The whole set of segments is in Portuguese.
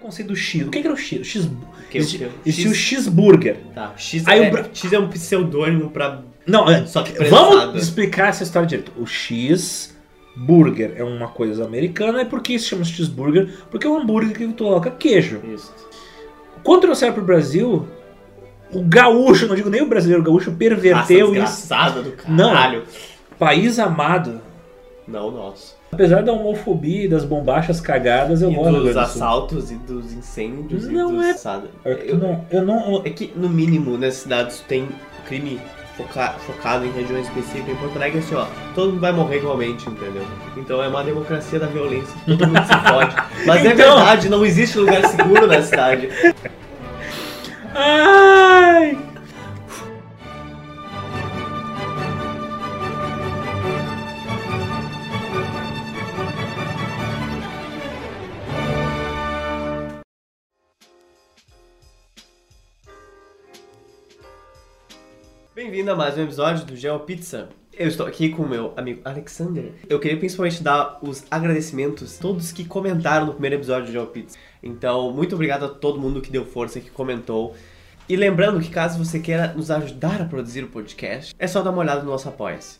conceito do X. O que, que era o X? O X Que- que- existia o X- X-Burger. Tá, X, Aí é, o X é um pseudônimo pra. Não, é, Só que vamos prensado. explicar essa história direito. O X-Burger é uma coisa americana. E por que se chama X-Burger? Porque é um hambúrguer que coloca queijo. Isso. Quando trouxeram pro Brasil, o gaúcho, não digo nem o brasileiro, o gaúcho perverteu Raça isso. do Não. caralho. País amado. Não, nosso. Apesar da homofobia e das bombachas cagadas, eu E gosto dos do assaltos e dos incêndios Não e dos é- assada. Eu, não, eu não, É que, no mínimo, nessas cidades tem crime foca- focado em regiões específicas. Em Porto Alegre, assim, ó, todo mundo vai morrer igualmente, entendeu? Então é uma democracia da violência. Todo mundo se fode. Mas é Então- verdade, não existe lugar seguro na cidade. Ai! Bem-vindo a mais um episódio do Geo Pizza. Eu estou aqui com o meu amigo Alexander. Eu queria principalmente dar os agradecimentos a todos que comentaram no primeiro episódio do Geo Pizza. Então, muito obrigado a todo mundo que deu força, que comentou. E lembrando que caso você queira nos ajudar a produzir o podcast, é só dar uma olhada no nosso Apoia-se.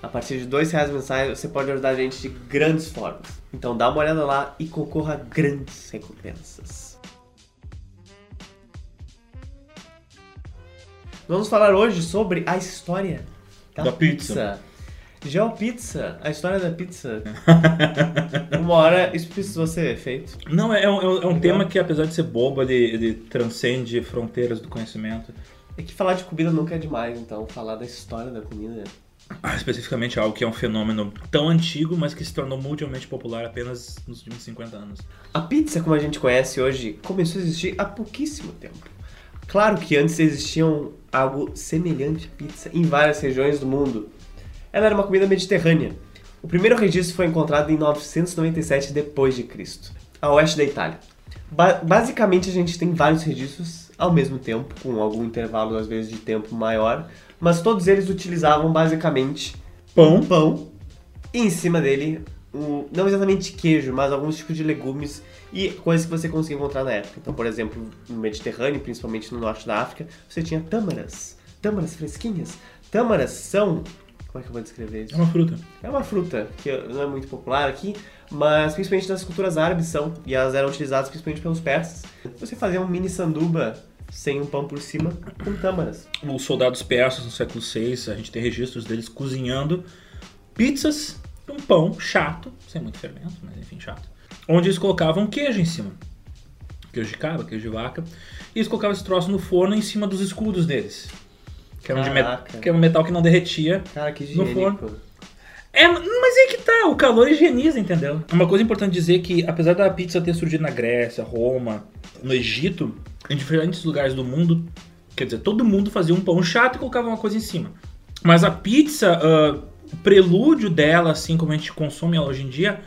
A partir de dois reais mensais você pode ajudar a gente de grandes formas. Então dá uma olhada lá e concorra a grandes recompensas. Vamos falar hoje sobre a história da, Da pizza. Geo Pizza, a história da pizza. Uma hora isso precisou ser feito. Não, é, um- é um- é um Legal. tema que, apesar de ser bobo, ele, ele transcende fronteiras do conhecimento. É que falar de comida nunca é demais, então falar da história da comida. Ah, especificamente algo que é um fenômeno tão antigo, mas que se tornou mundialmente popular apenas nos últimos 50 anos. A pizza, como a gente conhece hoje, começou a existir há pouquíssimo tempo. Claro que antes existiam algo semelhante à pizza em várias regiões do mundo. Ela era uma comida mediterrânea. O primeiro registro foi encontrado em 997 depois de Cristo, a oeste da Itália. Ba- basicamente a gente tem vários registros ao mesmo tempo, com algum intervalo às vezes de tempo maior, mas todos eles utilizavam basicamente Pão. pão e em cima dele, um, não exatamente queijo, mas alguns tipos de legumes e coisas que você conseguia encontrar na época. Então, por exemplo, no Mediterrâneo, principalmente no norte da África, você tinha tâmaras, tâmaras fresquinhas. Tâmaras são. Como é que eu vou descrever É isso? uma fruta. É uma fruta que não é muito popular aqui, mas principalmente nas culturas árabes são, e elas eram utilizadas principalmente pelos persas. Você fazia um mini sanduba sem um pão por cima com tâmaras. Os soldados persas no século VI, a gente tem registros deles cozinhando pizzas, um pão chato, sem muito fermento, mas enfim, chato. Onde eles colocavam queijo em cima. Queijo de cabra, queijo de vaca. E eles colocavam esse troço no forno em cima dos escudos deles. Que era, um que era um metal que não derretia. Cara, que No higiênico. É, mas é que tá, o calor higieniza, entendeu? Uma coisa importante dizer que, apesar da pizza ter surgido na Grécia, Roma, no Egito, em diferentes lugares do mundo, quer dizer, todo mundo fazia um pão chato e colocava uma coisa em cima. Mas a pizza, o prelúdio dela, assim como a gente consome ela hoje em dia,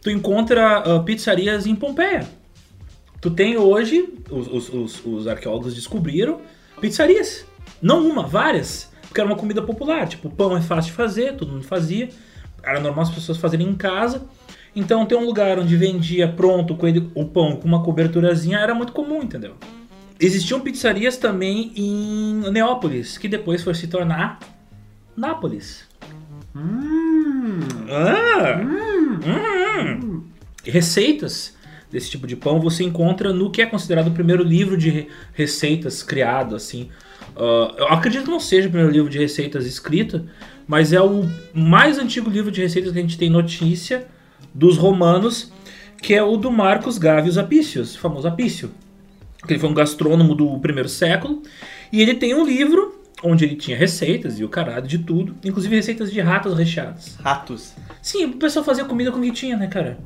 tu encontra ah, pizzarias em Pompeia. Tu tem hoje, os, os- os- os arqueólogos descobriram, pizzarias. Não uma, várias. Porque era uma comida popular. Tipo, pão é fácil de fazer, todo mundo fazia. Era normal as pessoas fazerem em casa. Então ter um lugar onde vendia pronto o pão com uma coberturazinha era muito comum, entendeu? Existiam pizzarias também em Neópolis, que depois foi se tornar Nápoles. Hum. Ah! Hum. Receitas desse tipo de pão você encontra no que é considerado o primeiro livro de re- receitas criado, assim. Ah, eu acredito que não seja o primeiro livro de receitas escrito, mas é o mais antigo livro de receitas que a gente tem notícia dos romanos, que é o do Marcos Gavius Apicius, o famoso Apício. Que ele foi um gastrônomo do primeiro século, e ele tem um livro onde ele tinha receitas e o caralho de tudo, inclusive receitas de ratas recheadas. Ratos. Sim, o pessoal fazia comida com guitinha, né, cara?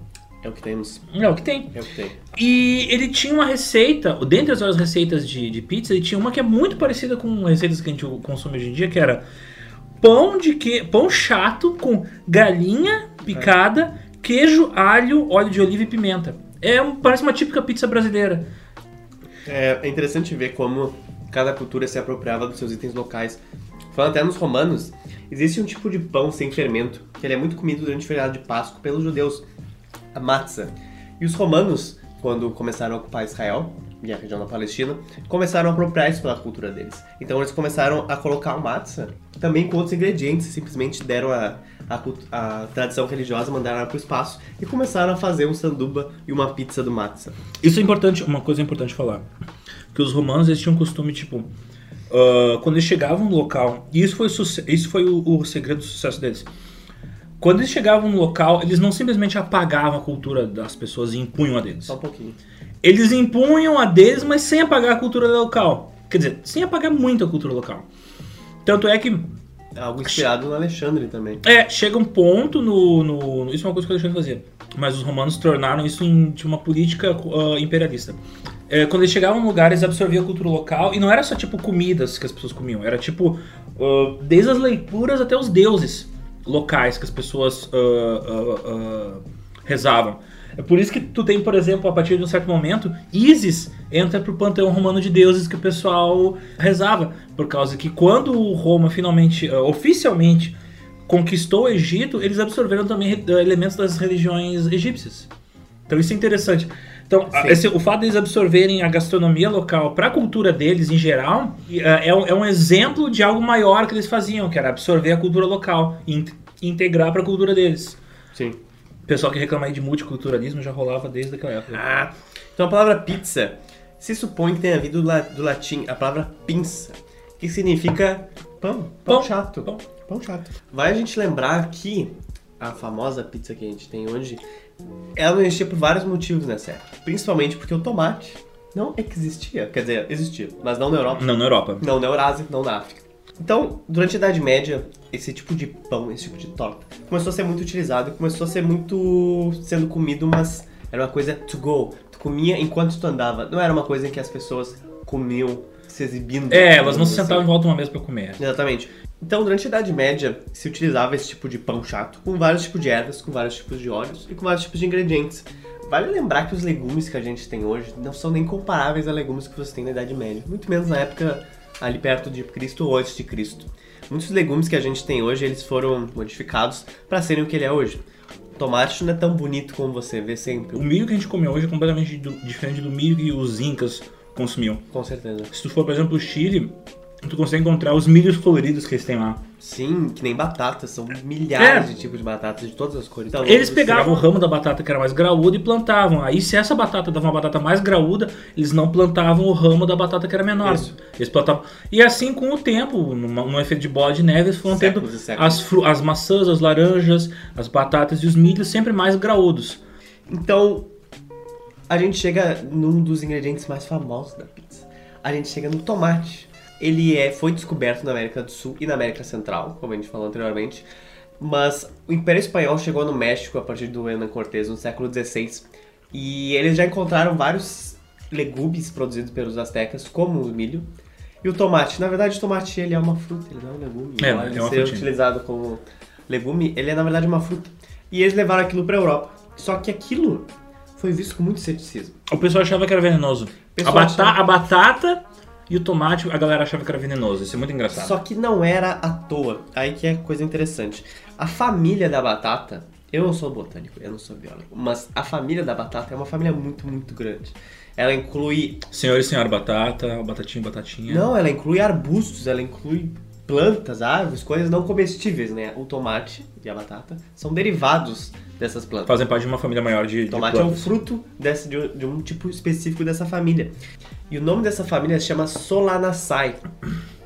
É o que temos. É o que tem. É o que tem. E ele tinha uma receita, dentre as várias receitas de, de pizza, ele tinha uma que é muito parecida com receitas que a gente consome hoje em dia, que era pão de que, pão chato com galinha picada, queijo, alho, óleo de oliva e pimenta. É, parece uma típica pizza brasileira. É, é interessante ver como cada cultura se apropriava dos seus itens locais. Falando até nos romanos, existe um tipo de pão sem fermento, que ele é muito comido durante o feriado de Páscoa pelos judeus, a matzah. E os romanos quando começaram a ocupar Israel e a região da Palestina, começaram a apropriar isso pela cultura deles. Então eles começaram a colocar o matzah também com outros ingredientes, simplesmente deram a, a, a tradição religiosa, mandaram para o espaço e começaram a fazer um sanduba e uma pizza do matzah. Isso é importante, uma coisa importante falar. Que os romanos eles tinham um costume, tipo, ah, quando eles chegavam no local, e isso foi, isso foi o, o segredo do sucesso deles. Quando eles chegavam no local, eles não simplesmente apagavam a cultura das pessoas e impunham a deles. Só um pouquinho. Eles impunham a deles, mas sem apagar a cultura local. Quer dizer, sem apagar muito a cultura local. Tanto é que Algo inspirado no Alexandre também. é, chega um ponto no, no- Isso é uma coisa que deixei de fazer. Mas os romanos tornaram isso em uma política ah, imperialista. É, quando eles chegavam em lugares, eles absorviam a cultura local. E não era só tipo comidas que as pessoas comiam. Era tipo. ah, desde as leituras até os deuses locais que as pessoas ah, rezavam. É por isso que tu tem, por exemplo, a partir de um certo momento, Ísis entra pro panteão romano de deuses que o pessoal rezava. Por causa que quando Roma finalmente, ah, oficialmente, conquistou o Egito, eles absorveram também re- elementos das religiões egípcias. Então isso é interessante. Então, esse- o fato deles absorverem a gastronomia local para a cultura deles em geral e, é, é um, é um exemplo de algo maior que eles faziam, que era absorver a cultura local e in- integrar para a cultura deles. Sim. O pessoal que reclama aí de multiculturalismo já rolava desde aquela época. Ah, então a palavra pizza se supõe que tenha vindo do latim a palavra pinça, que significa pão, pão, Pão, chato. pão. Pão chato. Vai a gente lembrar que a famosa pizza que a gente tem hoje, ela não existia por vários motivos nessa época. Principalmente porque o tomate não existia. Quer dizer, existia, mas não na Europa. Não, na Europa. Não na Eurásia, não na África. Então, durante a Idade Média, esse tipo de pão, esse tipo de torta, começou a ser muito utilizado começou a ser muito sendo comido, mas era uma coisa to go. Tu comia enquanto tu andava. Não era uma coisa em que as pessoas comiam se exibindo. É, elas não se assim. sentavam em volta de uma mesa para comer. Exatamente. Então, durante a Idade Média, se utilizava esse tipo de pão chato, com vários tipos de ervas, com vários tipos de óleos e com vários tipos de ingredientes. Vale lembrar que os legumes que a gente tem hoje não são nem comparáveis a legumes que você tem na Idade Média. Muito menos na época ali perto de Cristo ou antes de Cristo. Muitos legumes que a gente tem hoje, eles foram modificados para serem o que ele é hoje. O tomate não é tão bonito como você vê sempre. O milho que a gente come hoje é completamente do- diferente do milho que os incas consumiam. Com certeza. Se tu for, por exemplo, o Chile, tu consegue encontrar os milhos coloridos que eles têm lá. Sim, que nem batatas, são milhares É. de tipos de batatas de todas as cores. Então, Eles pegavam o ramo da batata que era mais graúdo e plantavam. Aí, se essa batata dava uma batata mais graúda, eles não plantavam o ramo da batata que era menor. Isso. Eles plantavam. E assim, com o tempo, num efeito de bola de neve, eles foram tendo Séculos séculos. as, fru- as maçãs, as laranjas, as batatas e os milhos sempre mais graúdos. Então, a gente chega num dos ingredientes mais famosos da pizza. A gente chega no tomate. Ele é, foi descoberto na América do Sul e na América Central, como a gente falou anteriormente. Mas o Império Espanhol chegou no México a partir do Hernán Cortés no século XVI. E eles já encontraram vários legumes produzidos pelos astecas, como o milho. E o tomate. Na verdade, o tomate ele é uma fruta, ele não é um legume. É, é ele uma seja frutinha. utilizado como legume, ele é na verdade uma fruta. E eles levaram aquilo pra Europa. Só que aquilo foi visto com muito ceticismo. O pessoal achava que era venenoso. A, bata- achava- a batata e o tomate, a galera achava que era venenoso. Isso é muito engraçado. Só que não era à toa. Aí que é coisa interessante. A família da batata, eu não sou botânico, eu não sou biólogo, mas a família da batata é uma família muito, muito grande. Ela inclui. Senhor e senhora batata, batatinha, batatinha. Não, ela inclui arbustos, ela inclui plantas, árvores, coisas não comestíveis, né? O tomate e a batata são derivados dessas plantas. Fazem parte de uma família maior de, de tomate é um plantas. fruto desse, de, um- de um tipo específico dessa família. E o nome dessa família se chama Solanaceae.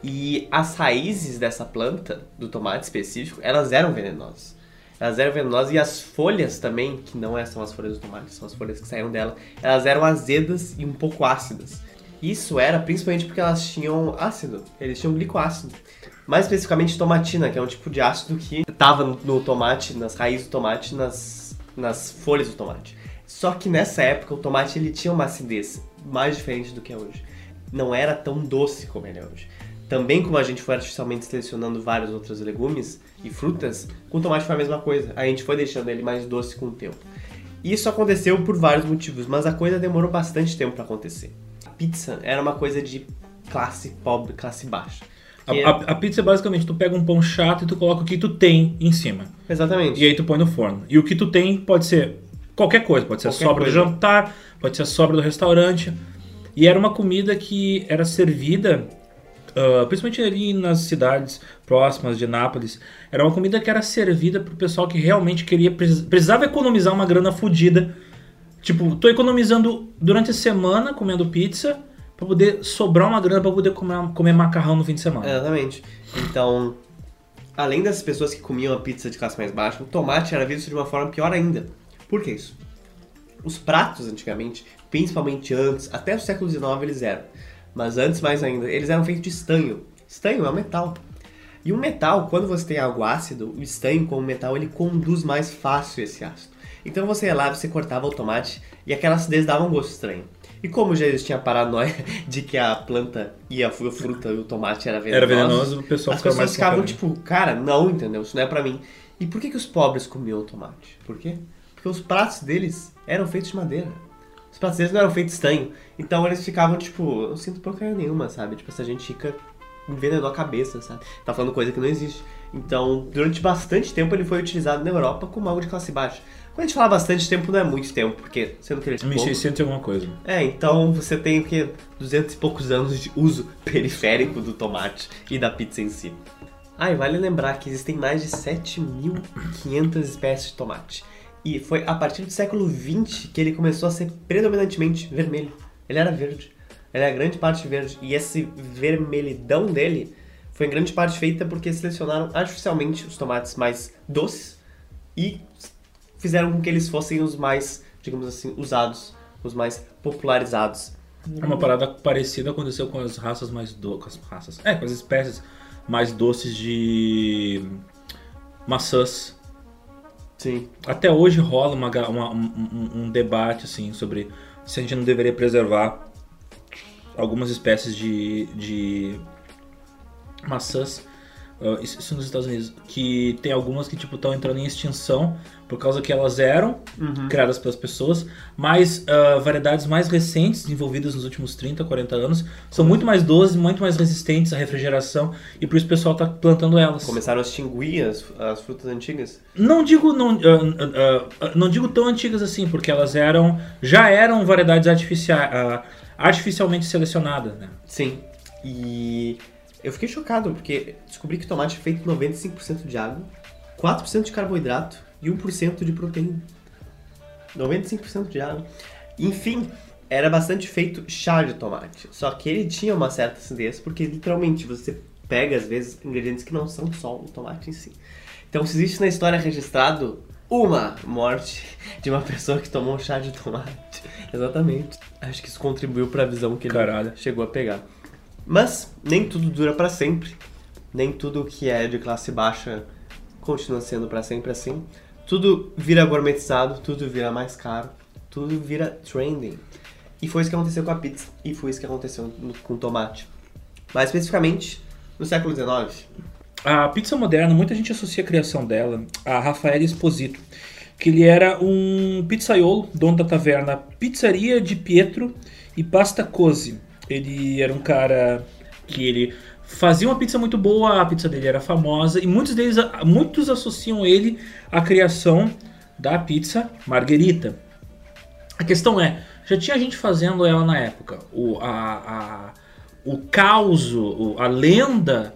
E as raízes dessa planta, do tomate específico, elas eram venenosas. Elas eram venenosas e as folhas também, que não é- são as folhas do tomate, são as folhas que saíram dela, elas eram azedas e um pouco ácidas. Isso era principalmente porque elas tinham ácido, eles tinham glicoácido. Mais especificamente tomatina, que é um tipo de ácido que estava no, no tomate, nas raízes do tomate, nas, nas folhas do tomate. Só que nessa época o tomate ele tinha uma acidez mais diferente do que é hoje. Não era tão doce como ele é hoje. Também como a gente foi artificialmente selecionando vários outros legumes e frutas, com o tomate foi a mesma coisa. A gente foi deixando ele mais doce com o tempo. Isso aconteceu por vários motivos, mas a coisa demorou bastante tempo para acontecer. A pizza era uma coisa de classe pobre, classe baixa. A, a- a pizza é basicamente tu pega um pão chato e tu coloca o que tu tem em cima. Exatamente. E aí tu põe no forno. E o que tu tem pode ser qualquer coisa. Pode ser Qualquer a sobra coisa. do jantar, pode ser a sobra do restaurante. E era uma comida que era servida, ah, principalmente ali nas cidades próximas de Nápoles, era uma comida que era servida pro pessoal que realmente queria, precis- precisava economizar uma grana fodida. Tipo, tô economizando durante a semana comendo pizza pra poder sobrar uma grana pra poder comer, comer macarrão no fim de semana. Exatamente. Então, além das pessoas que comiam a pizza de classe mais baixa, o tomate era visto de uma forma pior ainda. Por que isso? Os pratos antigamente, principalmente antes, até o século XIX eles eram, mas antes mais ainda, eles eram feitos de estanho. Estanho é um metal. E o metal, quando você tem algo ácido, o estanho como metal, ele conduz mais fácil esse ácido. Então você ia lá, você cortava o tomate e aquela acidez dava um gosto estranho. E como já existia a paranoia de que a planta e a fru- fruta e o tomate era venenoso, Era venenoso, o pessoal as pessoas ficavam tipo, cara, não, entendeu? Isso não é pra mim. E por que, que os pobres comiam tomate? Por quê? Porque os pratos deles eram feitos de madeira. Os pratos deles não eram feitos de estanho. Então eles ficavam tipo, não sinto porcaria nenhuma, sabe? Tipo, essa gente fica envenenou a cabeça, sabe? Tá falando coisa que não existe. Então, durante bastante tempo ele foi utilizado na Europa como algo de classe baixa. Quando a gente fala bastante tempo, não é muito tempo, porque sendo que ele é pouco, 1600 e alguma coisa. é, então você tem o que? 200 e poucos anos de uso periférico do tomate e da pizza em si. Ah, e vale lembrar que existem mais de 7.500 espécies de tomate. E foi a partir do século XX que ele começou a ser predominantemente vermelho. Ele era verde. Ele era grande parte verde. E esse vermelhidão dele foi em grande parte feita porque selecionaram artificialmente os tomates mais doces e fizeram com que eles fossem os mais, digamos assim, usados, os mais popularizados. É uma parada parecida aconteceu com as raças mais. Com as raças. É, com as espécies mais doces de maçãs. Sim. Até hoje rola uma, uma- um, um- um debate assim sobre se a gente não deveria preservar algumas espécies de, de maçãs. Ah, isso, nos Estados Unidos. Que tem algumas que tipo estão entrando em extinção por causa que elas eram criadas pelas pessoas, mas ah, variedades mais recentes, desenvolvidas nos últimos 30, 40 anos, são muito mais doces, muito mais resistentes à refrigeração e por isso o pessoal está plantando elas. Começaram a extinguir as, as frutas antigas. Não digo não, ah, não digo tão antigas assim, porque elas eram já eram variedades artificiais, artificialmente selecionadas, né? Sim. E eu fiquei chocado porque descobri que tomate é feito 95% de água, 4% de carboidrato e 1% de proteína. 95% de água. Enfim, era bastante feito chá de tomate. Só que ele tinha uma certa acidez, porque literalmente você pega, às vezes, ingredientes que não são só o tomate em si. Então, se existe na história registrado uma morte de uma pessoa que tomou chá de tomate. Exatamente. Acho que isso contribuiu para a visão que ele Caralho. chegou a pegar. Mas nem tudo dura para sempre. Nem tudo que é de classe baixa continua sendo para sempre assim. Tudo vira gourmetizado, tudo vira mais caro, tudo vira trending. E foi isso que aconteceu com a pizza, e foi isso que aconteceu com o tomate. Mais especificamente, no século XIX. A pizza moderna, muita gente associa a criação dela a Rafael Esposito, que ele era um pizzaiolo, dono da taverna Pizzaria de Pietro e Pasta Cosi. Ele era um cara que ele fazia uma pizza muito boa, a pizza dele era famosa e muitos deles, muitos associam ele à criação da pizza Margherita. A questão é, já tinha gente fazendo ela na época. O, a, a- o caos, a lenda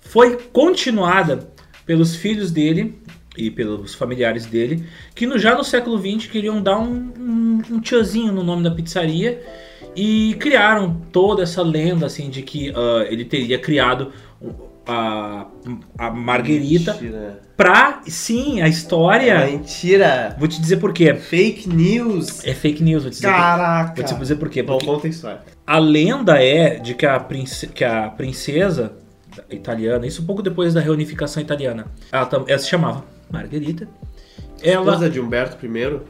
foi continuada pelos filhos dele e pelos familiares dele, que no, já no século XX queriam dar um, um, um tiozinho no nome da pizzaria e criaram toda essa lenda assim de que ah, ele teria criado a, a Marguerita Mentira. pra, sim, a história... Mentira! Vou te dizer por quê. Fake news! É fake news, vou te dizer, por, Caraca! vou te dizer por quê. Bom, conta a história. a lenda é de que a, prince- que a princesa italiana, isso um pouco depois da reunificação italiana, ela, ela se chamava Margherita. Ela, Esposa de Humberto I?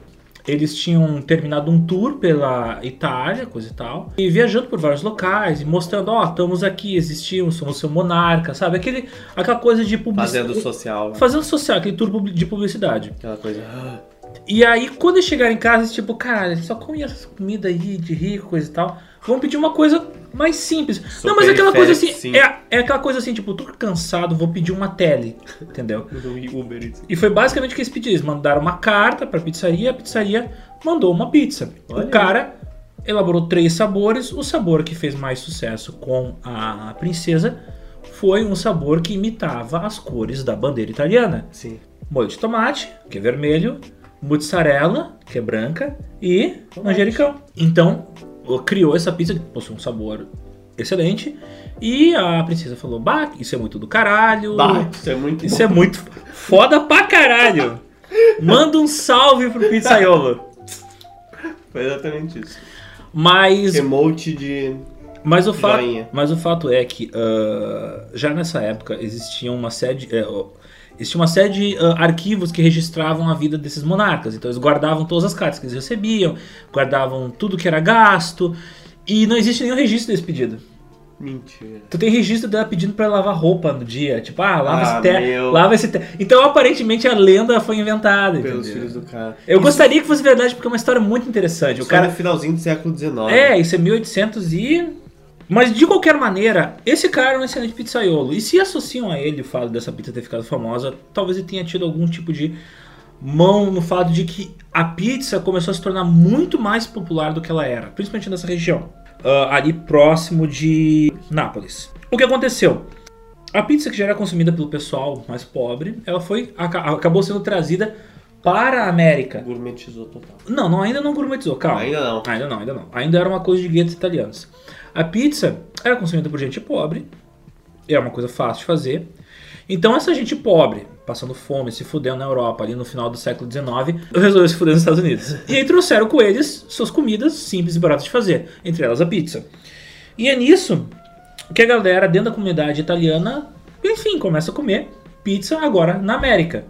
Eles tinham terminado um tour pela Itália, coisa e tal, e viajando por vários locais e mostrando, ó, estamos aqui, existimos, somos seu monarca, sabe? Aquele, aquela coisa de publicidade. Fazendo social. né? Fazendo social, aquele tour de publicidade. Aquela coisa. ah, E aí, quando eles chegaram em casa, eles, tipo, caralho, só comia essas comidas aí de rico, coisa e tal. Vamos pedir uma coisa mais simples. Sou não, mas é aquela coisa assim, sim. é, é aquela coisa assim, tipo, tô cansado, vou pedir uma tele, entendeu? Uber. E foi basicamente o que eles pediram. Eles mandaram uma carta pra pizzaria, a pizzaria mandou uma pizza. Olha o cara elaborou três sabores. O sabor que fez mais sucesso com a princesa foi um sabor que imitava as cores da bandeira italiana. Sim. Molho de tomate, que é vermelho, mozzarella, que é branca, e manjericão. Então, criou essa pizza que possui um sabor excelente. E a princesa falou: Bah, isso é muito do caralho. Bah, isso é muito Isso bom. é muito foda pra caralho. Manda um salve pro pizzaiolo. Foi exatamente isso. Mas, Emote de. mas, o, fato, mas o fato é que ah, já nessa época existia uma série de, é, ó, existia uma série de ah, arquivos que registravam a vida desses monarcas. Então eles guardavam todas as cartas que eles recebiam, guardavam tudo que era gasto. E não existe nenhum registro desse pedido. Mentira. Tu tem registro dela pedindo pra lavar roupa no dia. Tipo, ah, lava Ah, esse meu. Lava esse terno. Então, aparentemente, a lenda foi inventada. Pelos entendeu? filhos do cara. Eu Isso gostaria que fosse verdade, porque é uma história muito interessante. O só cara. no finalzinho do século XIX. É, isso é 1800 e. Mas de qualquer maneira, esse cara é um excelente pizzaiolo. E se associam a ele o fato dessa pizza ter ficado famosa, talvez ele tenha tido algum tipo de mão no fato de que a pizza começou a se tornar muito mais popular do que ela era, principalmente nessa região, ah, ali próximo de Nápoles. O que aconteceu? A pizza que já era consumida pelo pessoal mais pobre, ela foi aca- acabou sendo trazida para a América. Gourmetizou total. Não, não, ainda não gourmetizou, calma. Ainda não. Ainda não, ainda não. Ainda era uma coisa de guetos italianos. A pizza era consumida por gente pobre, é uma coisa fácil de fazer. Então essa gente pobre, passando fome, se fudendo na Europa ali no final do século XIX, resolveu se fuder nos Estados Unidos. E aí trouxeram com eles suas comidas simples e baratas de fazer, entre elas a pizza. E é nisso que a galera dentro da comunidade italiana, enfim, começa a comer pizza agora na América.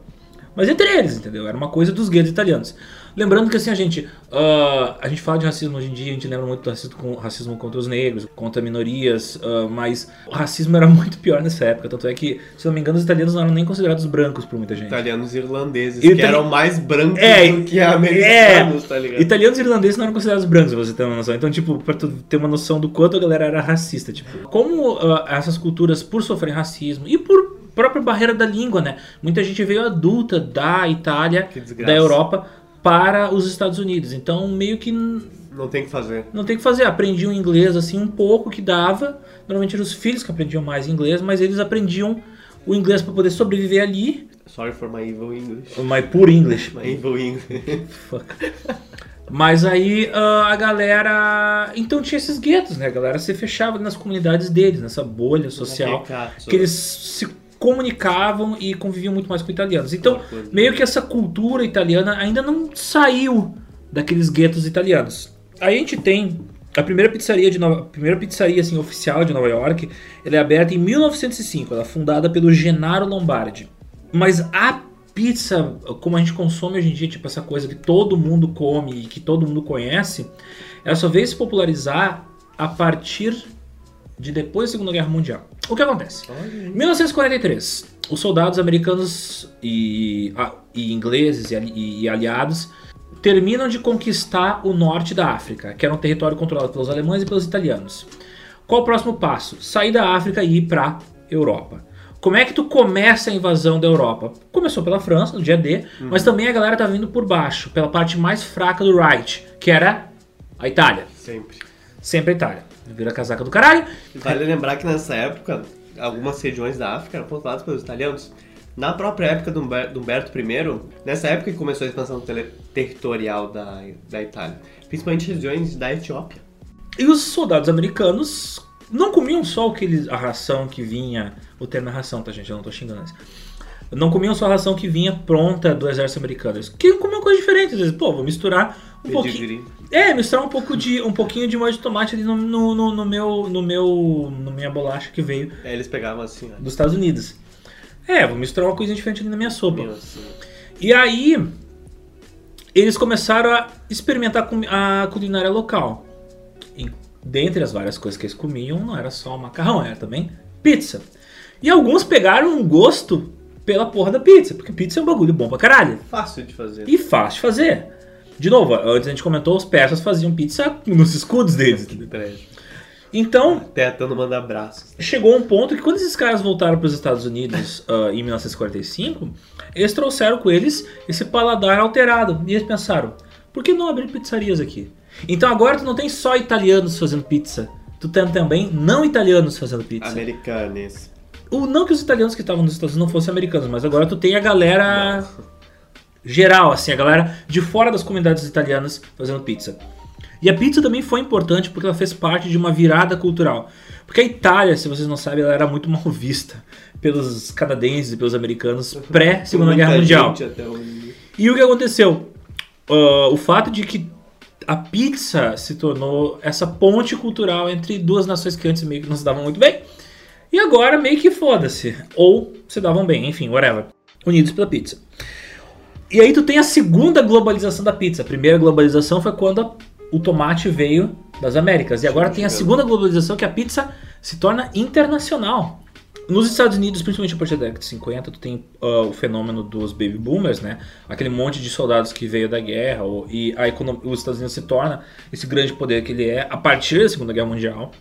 Mas entre eles, entendeu? Era uma coisa dos guetos italianos. Lembrando que assim, a gente, ah, a gente fala de racismo hoje em dia, a gente lembra muito do racismo, com- racismo contra os negros, contra minorias, ah, mas o racismo era muito pior nessa época. Tanto é que, se não me engano, os italianos não eram nem considerados brancos por muita gente. Italianos e irlandeses, E que itali- eram mais brancos É, do que americanos, tá ligado? Italianos e irlandeses não eram considerados brancos, pra você ter uma noção. Então, tipo, pra tu ter uma noção do quanto a galera era racista, tipo. Como ah, essas culturas, por sofrerem racismo e por própria barreira da língua, né? Muita gente veio adulta da Itália, da Europa, para os Estados Unidos. Então, meio que Não tem o que fazer. não tem o que fazer. Aprendiam inglês, assim, um pouco que dava. Normalmente eram os filhos que aprendiam mais inglês, mas eles aprendiam o inglês para poder sobreviver ali. Sorry for my evil English. My poor English. My evil English. Fuck. Mas aí ah, a galera. Então tinha esses guetos, né? A galera se fechava nas comunidades deles, nessa bolha social. Que eles se comunicavam e conviviam muito mais com italianos. Então, meio que essa cultura italiana ainda não saiu daqueles guetos italianos. Aí a gente tem a primeira pizzaria de Nova, a primeira pizzaria assim oficial de Nova York, ela é aberta em 1905, ela é fundada pelo Gennaro Lombardi. Mas a pizza, como a gente consome hoje em dia, tipo essa coisa que todo mundo come e que todo mundo conhece, ela só veio se popularizar a partir de depois da Segunda Guerra Mundial. O que acontece? Em 1943, os soldados americanos e, e ingleses e, ali- e aliados terminam de conquistar o norte da África, que era um território controlado pelos alemães e pelos italianos. Qual o próximo passo? Sair da África e ir para Europa. Como é que tu começa a invasão da Europa? Começou pela França, no dia D, mas também a galera tá vindo por baixo, pela parte mais fraca do Reich, que era a Itália. Sempre. Sempre a Itália. Vira casaca do caralho. Vale lembrar que nessa época, algumas regiões da África eram controladas pelos italianos. Na própria época do Humber- do Humberto I, nessa época que começou a expansão territorial da, da Itália, principalmente regiões da Etiópia. E os soldados americanos não comiam só o que eles, a ração que vinha. O termo é ração, tá, gente? Eu não tô xingando isso. Não comiam só a ração que vinha pronta do exército americano. Eles queriam comer coisa diferente. Às vezes, pô, vou misturar um pouquinho. É, misturar um pouco de. um pouquinho de molho de tomate ali no, no, no, no meu. no meu. no minha bolacha que veio Aí eles pegavam assim, ó. dos Estados Unidos. É, vou misturar uma coisa diferente ali na minha sopa. Meu. E aí, eles começaram a experimentar a culinária local. E dentre as várias coisas que eles comiam, não era só macarrão, era também pizza. E alguns pegaram um gosto pela porra da pizza, porque pizza é um bagulho bom pra caralho. Fácil de fazer. E fácil de fazer. De novo, antes a gente comentou, os persas faziam pizza nos escudos deles. Que prédio. Então, Tentando mandar abraços. chegou um ponto que quando esses caras voltaram para os Estados Unidos ah, em 1945, eles trouxeram com eles esse paladar alterado. E eles pensaram, por que não abrir pizzarias aqui? Então agora tu não tem só italianos fazendo pizza, tu tem também não italianos fazendo pizza. Americanes. O, não que os italianos que estavam nos Estados Unidos não fossem americanos, mas agora tu tem a galera geral, assim, a galera de fora das comunidades italianas fazendo pizza. E a pizza também foi importante porque ela fez parte de uma virada cultural. Porque a Itália, se vocês não sabem, ela era muito mal vista pelos canadenses e pelos americanos pré-Segunda Guerra Mundial. E o que aconteceu? Ah, o fato de que a pizza se tornou essa ponte cultural entre duas nações que antes meio que não se davam muito bem. E agora meio que foda-se. Ou se davam bem, enfim, whatever. Unidos pela pizza. E aí tu tem a segunda globalização da pizza. A primeira globalização foi quando a- o tomate veio das Américas. E agora tem a segunda globalização que a pizza se torna internacional. Nos Estados Unidos, principalmente a partir da década de 50, tu tem ah, o fenômeno dos baby boomers, né? Aquele monte de soldados que veio da guerra ou- e a econom- os Estados Unidos se torna esse grande poder que ele é a partir da Segunda Guerra Mundial.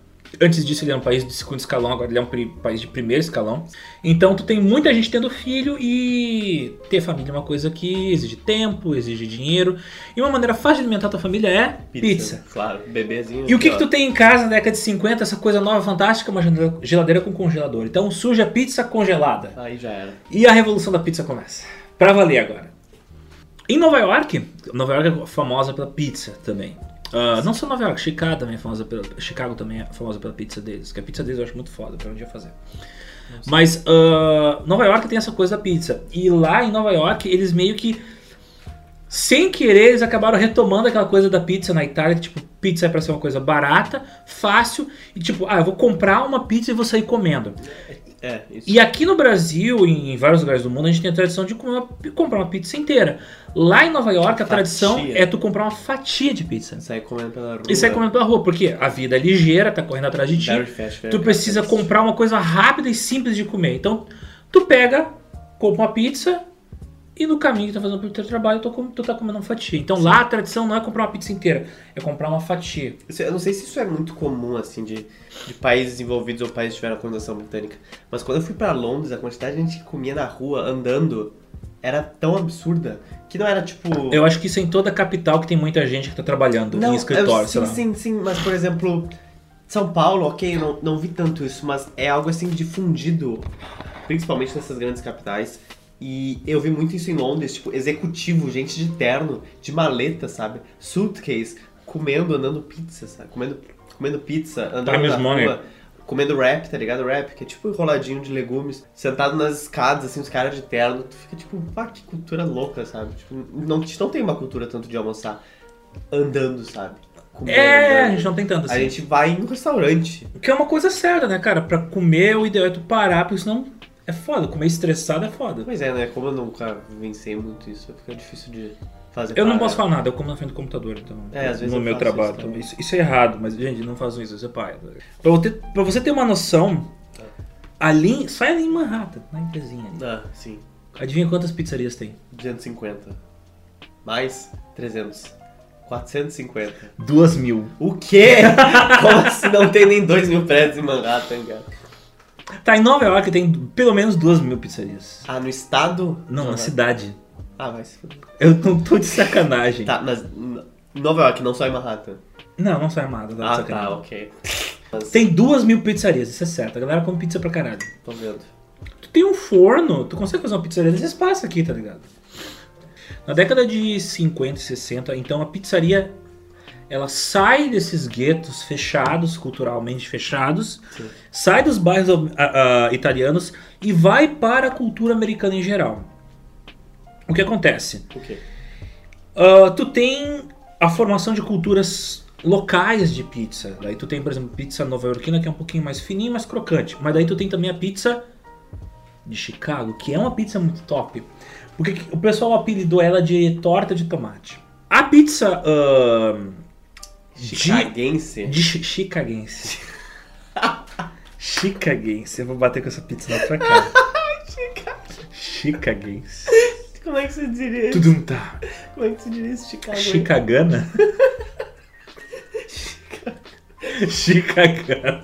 Antes disso ele era um país de segundo escalão, agora ele é um país de primeiro escalão. Então tu tem muita gente tendo filho e ter família é uma coisa que exige tempo, exige dinheiro. E uma maneira fácil de alimentar tua família é pizza. Claro, bebezinho. E o que, que tu tem em casa na década de 50, essa coisa nova, fantástica, uma geladeira- geladeira com congelador. Então surge a pizza congelada. Aí já era. E a revolução da pizza começa. Pra valer agora. Em Nova York, Nova York é famosa pela pizza também. Ah, não só Nova York, Chicago também é famosa pela, Chicago também é famosa pela pizza deles. Que a pizza deles eu acho muito foda, pra um dia fazer. Mas ah, Nova York tem essa coisa da pizza. E lá em Nova York, eles meio que. Sem querer, eles acabaram retomando aquela coisa da pizza na Itália, que tipo, pizza é pra ser uma coisa barata, fácil, e tipo, ah, eu vou comprar uma pizza e vou sair comendo. É, isso. E aqui no Brasil, e em vários lugares do mundo, a gente tem a tradição de comprar uma pizza inteira. Lá em Nova York, a tradição Fatia. é tu comprar uma fatia de pizza. Sair comendo pela rua. E sair comendo pela rua, porque a vida é ligeira, tá correndo atrás de ti. Very fast, very Tu precisa fast. comprar uma coisa rápida e simples de comer. Então, tu pega, compra uma pizza e no caminho que tá fazendo pro teu trabalho, tu, tá comendo uma fatia. Então lá a tradição não é comprar uma pizza inteira, é comprar uma fatia. Eu não sei se isso é muito comum, assim, de, de países desenvolvidos ou países que tiveram a colonização britânica. Mas quando eu fui pra Londres, a quantidade de gente que comia na rua, andando, era tão absurda que não era tipo. Eu acho que isso é em toda a capital que tem muita gente que tá trabalhando em escritório, eu- sei sim, lá. sim, sim, mas por exemplo, São Paulo, ok, eu não, não vi tanto isso, mas é algo assim difundido, principalmente nessas grandes capitais. E eu vi muito isso em Londres, tipo, executivo, gente de terno, de maleta, sabe? Suitcase, comendo, andando pizza, sabe? Comendo, comendo pizza, andando Time na rua. Comendo wrap, tá ligado? Wrap, que é tipo enroladinho de legumes, sentado nas escadas, assim, os caras de terno. Tu fica tipo, pá, que cultura louca, sabe? Tipo, não, a gente não tem uma cultura tanto de almoçar andando, sabe? Comendo, É, a andando. gente não tem tanto A assim. gente vai em um restaurante. Que é uma coisa certa, né, cara? Pra comer, o ideal é tu parar, porque senão é foda. Comer estressado é foda. Pois é, né? Como eu nunca vivenciei muito isso, fica difícil de fazer. Eu não posso falar nada, eu como na frente do computador, então. É, às vezes no eu meu trabalho isso. Isso, isso é errado, mas, gente, não façam isso, isso é pai. Pra, você- pra você ter uma noção, ali, só ali em Manhattan, na empresinha ali. Ah, sim. Adivinha quantas pizzarias tem? 250. Mais 300. 450. Duas mil. O quê? Como se não tem nem 2 mil prédios em Manhattan, cara? Tá, em Nova York tem pelo menos duas mil pizzarias. Ah, no estado? Não, na cidade. Ah, vai se fuder. Eu não tô de sacanagem. Tá, mas n- Nova York, não só em Manhattan. Não, não sai armada, de Ah, sacanagem. tá, ok. Mas, Tem duas mil pizzarias, isso é certo. A galera come pizza pra caralho. tô vendo. Tu tem um forno, tu consegue fazer uma pizzaria nesse espaço aqui, tá ligado? Na década de 50 e 60, então a pizzaria ela sai desses guetos fechados, culturalmente fechados, Sim. sai dos bairros ah, ah, italianos e vai para a cultura americana em geral. O que acontece? Ah, tu tem a formação de culturas locais de pizza. Daí tu tem, por exemplo, pizza nova-iorquina, que é um pouquinho mais fininha, mais crocante. Mas daí tu tem também a pizza de Chicago, que é uma pizza muito top. Porque que- o pessoal apelidou ela de torta de tomate. A pizza ahn, de, de chi- chicaguense. chicaguense. Eu vou bater com essa pizza na tua cara. Chicaguense. Como é que você diria isso? Tudum tá. Como é que você diria isso, Chicago? Chicagana? Chicagana.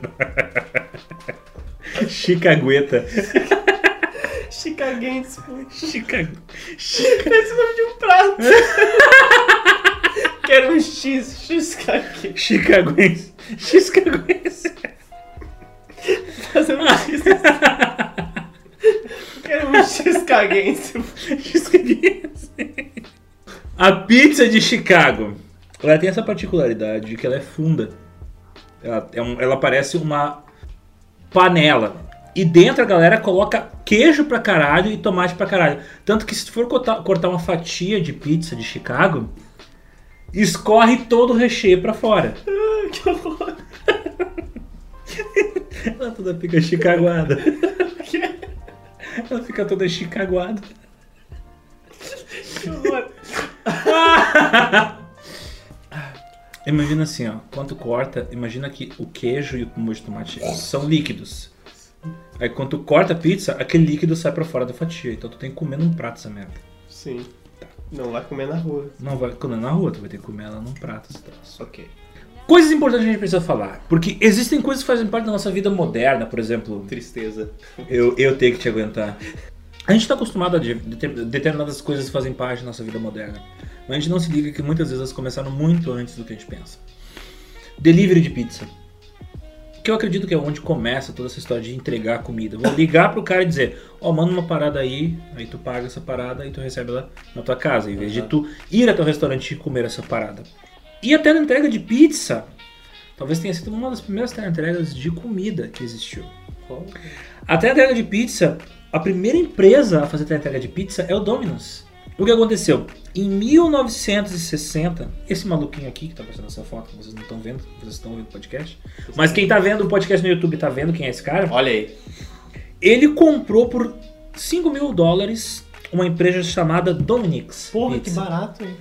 Chicagueta. Chicaguense, pô. Chica... Esse é nome de um prato. Quero um X, X caguense. Chicaguense. Chicaguense. Fazer um X. Quero um X caguense. Chicaguense. A pizza de Chicago. Ela tem essa particularidade de que ela é funda. Ela, é um- ela parece uma panela. E dentro a galera coloca queijo pra caralho e tomate pra caralho. Tanto que se tu for cortar, cortar uma fatia de pizza de Chicago, escorre todo o recheio pra fora. que horror. Ela toda fica chicaguada. Ela fica toda chicaguada. Que horror. Imagina assim, ó, quando tu corta, imagina que o queijo e o molho de tomate são líquidos. Aí quando tu corta a pizza, aquele líquido sai pra fora da fatia. Então tu tem que comer num prato essa merda. Sim. Não vai comer na rua. Não vai comer na rua, tu vai ter que comer ela num prato esse troço. Ok. Coisas importantes que a gente precisa falar. Porque existem coisas que fazem parte da nossa vida moderna, por exemplo, Tristeza. eu, eu tenho que te aguentar. A gente está acostumado a de- deter- determinadas coisas fazem parte da nossa vida moderna. Mas a gente não se liga que muitas vezes elas começaram muito antes do que a gente pensa. Delivery de pizza. Que eu acredito que é onde começa toda essa história de entregar comida. Vou ligar pro cara e dizer, ó, manda uma parada aí, aí tu paga essa parada e tu recebe ela na tua casa, em vez de Aham. tu ir até o restaurante e comer essa parada. E até na entrega de pizza, talvez tenha sido uma das primeiras entregas de comida que existiu. Até a entrega de pizza, a primeira empresa a fazer a entrega de pizza é o Domino's. O que aconteceu? Em 1960, esse maluquinho aqui que tá aparecendo nessa foto, que vocês não estão vendo, vocês estão ouvindo o podcast. Mas quem tá vendo o podcast no YouTube tá vendo quem é esse cara. Olha aí. Ele comprou por 5 mil dólares uma empresa chamada Dominick's Porra, que Pizza. barato, hein?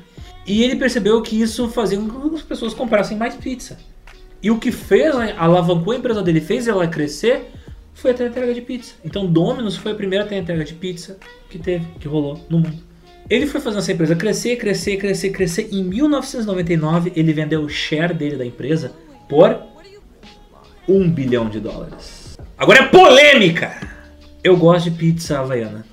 E ele percebeu que isso fazia com que as pessoas comprassem mais pizza. E o que fez, né, alavancou a empresa dele, fez ela crescer, foi a entrega de pizza. Então Domino's foi a primeira entrega de pizza que teve, que rolou no mundo. Ele foi fazendo essa empresa crescer, crescer, crescer, crescer. Em 1999, ele vendeu o share dele da empresa por um bilhão de dólares. Agora é polêmica! Eu gosto de pizza havaiana.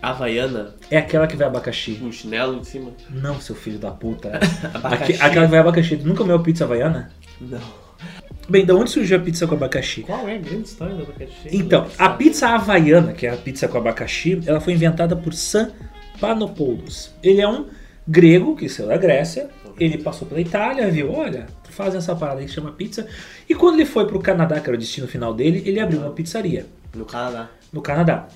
Havaiana, É aquela que vai abacaxi. um chinelo em cima. Não, seu filho da puta. Abacaxi. Aque- aquela que vai abacaxi. Tu nunca comeu pizza havaiana? Não. Bem, da onde surgiu a pizza com abacaxi? Qual é a grande história do abacaxi? Então, a pizza havaiana, que é a pizza com abacaxi, ela foi inventada por San Panopoulos. Ele é um grego que saiu da Grécia, ele passou pela Itália, viu, olha, fazem essa parada aí que chama pizza. E quando ele foi pro Canadá, que era o destino final dele, ele abriu uma pizzaria No Canadá. no Canadá.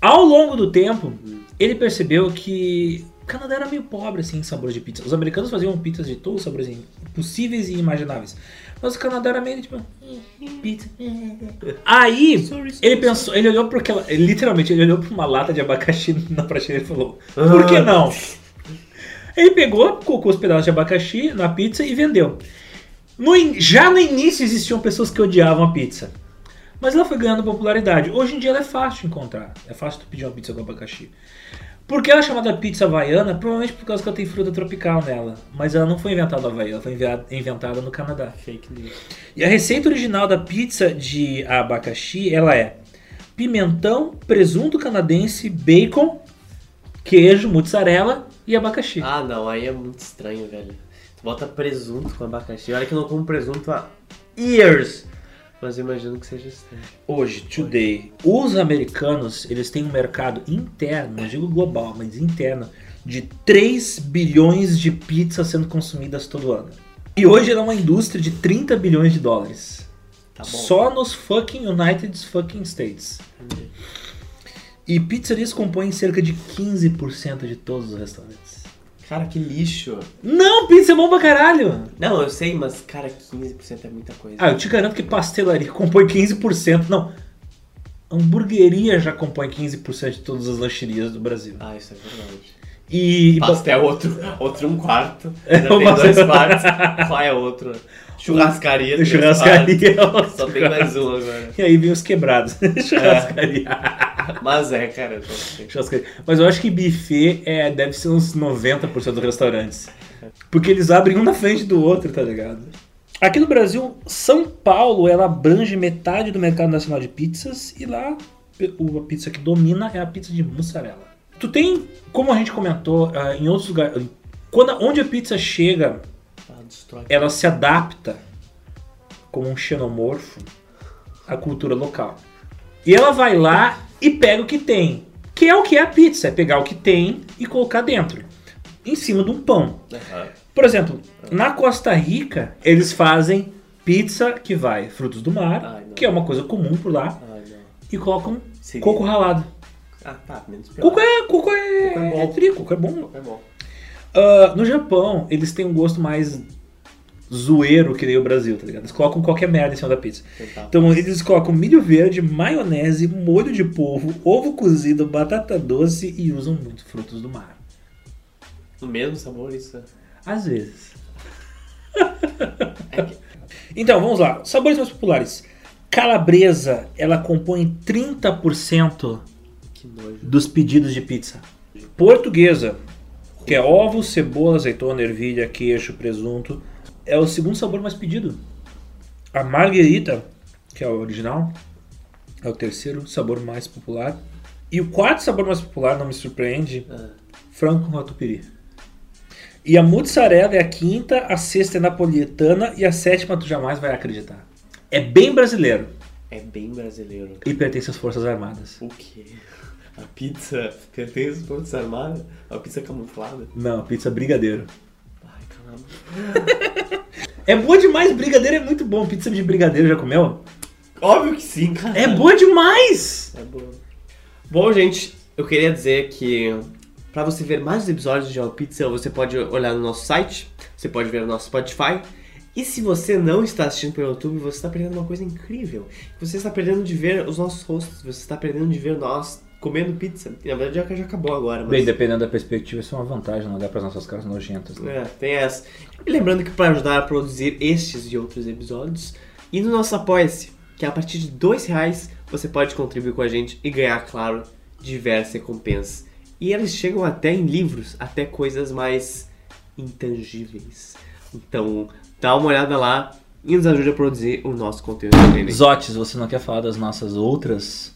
Ao longo do tempo, ele percebeu que o Canadá era meio pobre assim, em sabores de pizza. Os americanos faziam pizzas de todos os sabores possíveis e imagináveis. Mas o Canadá era meio tipo. Pizza. Aí, ele pensou, ele olhou para aquela. Literalmente, ele olhou para uma lata de abacaxi na prateleira e falou: Por que não? Ele pegou, colocou os pedaços de abacaxi na pizza e vendeu. No in- já no início existiam pessoas que odiavam a pizza. Mas ela foi ganhando popularidade. Hoje em dia ela é fácil de encontrar. É fácil tu pedir uma pizza com abacaxi. Por que ela é chamada pizza havaiana? Provavelmente por causa que ela tem fruta tropical nela. Mas ela não foi inventada na Havaí, ela foi inventada no Canadá. Fake news. E a receita original da pizza de abacaxi, ela é pimentão, presunto canadense, bacon, queijo, mozzarella e abacaxi. Ah, não, aí é muito estranho, velho. Tu bota presunto com abacaxi. Olha que eu não como presunto há years. Mas imagino que seja estranho. Hoje, today, os americanos, eles têm um mercado interno, não digo global, mas interno, de 3 bilhões de pizzas sendo consumidas todo ano. E hoje ela é uma indústria de 30 bilhões de dólares. Tá. Só nos fucking United fucking States. E pizzarias compõem cerca de 15% de todos os restaurantes. Cara, que lixo. Não, pizza é bom pra caralho! Não, eu sei, mas, cara, 15% é muita coisa. Ah, eu te garanto que pastelaria compõe 15%. Não, hamburgueria já compõe 15% de todas as lancherias do Brasil. Ah, isso é verdade. E, Pastel, outro, outro um quarto. O tem dois quartos. Qual é outro? Churrascaria. churrascaria. quartos. Só tem mais um agora. E aí vem os quebrados. churrascaria. Mas é, cara. assim. Churrascaria. Mas eu acho que buffet é, deve ser uns 90% dos restaurantes. Porque eles abrem um na frente do outro, tá ligado? Aqui no Brasil, São Paulo ela abrange metade do mercado nacional de pizzas e lá o- a pizza que domina é a pizza de mussarela. Tu tem, como a gente comentou, ah, em outros lugares, quando, onde a pizza chega, Ah, destrói. ela se adapta como um xenomorfo à cultura local. E ela vai lá e pega o que tem, que é o que é a pizza, é pegar o que tem e colocar dentro, em cima de um pão. Aham. Por exemplo, na Costa Rica, eles fazem pizza que vai frutos do mar, Ai, que é uma coisa comum por lá, Ai, e colocam Seria- coco ralado. Ah, tá, menos pior. Coco é, coco é, Coco é bom. é trigo, coco é bom. Coco é bom. Ah, no Japão, eles têm um gosto mais zoeiro que nem o Brasil, tá ligado? Eles colocam qualquer merda em cima da pizza. Então eles colocam milho verde, maionese, molho de polvo, ovo cozido, batata doce e usam muito frutos do mar. O mesmo sabor, isso. Às vezes. É que- Então, vamos lá. Sabores mais populares. Calabresa, ela compõe 30% Que nojo. Dos pedidos de pizza. Portuguesa, que é ovo, cebola, azeitona, ervilha, queijo, presunto, é o segundo sabor mais pedido. A marguerita, que é o original, é o terceiro sabor mais popular. E o quarto sabor mais popular, não me surpreende, Ah, frango com catupiry. E a mozzarella é a quinta, a sexta é napolitana e a sétima tu jamais vai acreditar. É bem brasileiro é bem brasileiro. e pertence às Forças Armadas. O quê? A pizza pertence às Forças Armadas? A pizza camuflada? Não, pizza brigadeiro. Ai, caramba. É boa demais, brigadeiro é muito bom. Pizza de brigadeiro já comeu? Óbvio que sim, cara. É boa demais! É boa. Bom, gente, eu queria dizer que para você ver mais episódios de Geo Pizza, você pode olhar no nosso site, você pode ver no nosso Spotify. E se você não está assistindo pelo YouTube, você está perdendo uma coisa incrível. Você está perdendo de ver os nossos rostos, você está perdendo de ver nós comendo pizza. E, na verdade já, já acabou agora, mas... Bem, dependendo da perspectiva, isso é uma vantagem, não olhar para as nossas caras nojentas. Né? É, tem essa. E lembrando que para ajudar a produzir estes e outros episódios, e no nosso Apoia-se, que é a partir de dois reais você pode contribuir com a gente e ganhar, claro, diversas recompensas. E eles chegam até em livros, até coisas mais intangíveis. Então, dá uma olhada lá e nos ajude a produzir o nosso conteúdo. Zotes, você não quer falar das nossas outras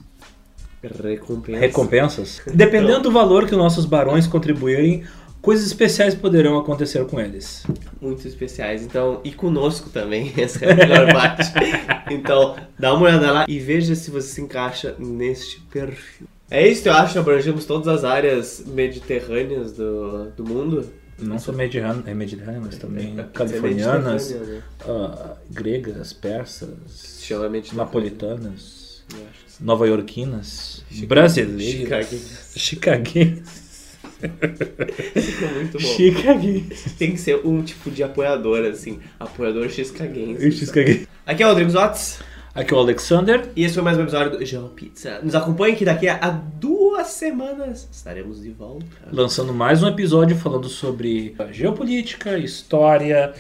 Recompensa. recompensas? Dependendo do valor que os nossos barões contribuírem, coisas especiais poderão acontecer com eles. muito especiais. Então, e conosco também, essa é a melhor parte. Então, dá uma olhada lá e veja se você se encaixa neste perfil. É isso, eu acho. Abrangemos todas as áreas mediterrâneas do, do mundo. Não só mediterrâneo, é mas também É, californianas, mediterrânea, né? ah, gregas, persas, napolitanas, Sim. nova-iorquinas, Chica- brasileiras, chicaguenses. chicaguenses, Ficou muito bom. chicaguenses, Tem que ser um tipo de apoiador, assim. Apoiador x-caguense. chicaguenses. Aqui é o Rodrigo Zotz. Aqui é o Alexander. E esse foi mais um episódio do Geo Pizza. Nos acompanhe que daqui a duas semanas estaremos de volta. lançando mais um episódio falando sobre geopolítica, história,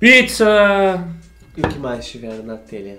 pizza. E o que mais tiver na telha.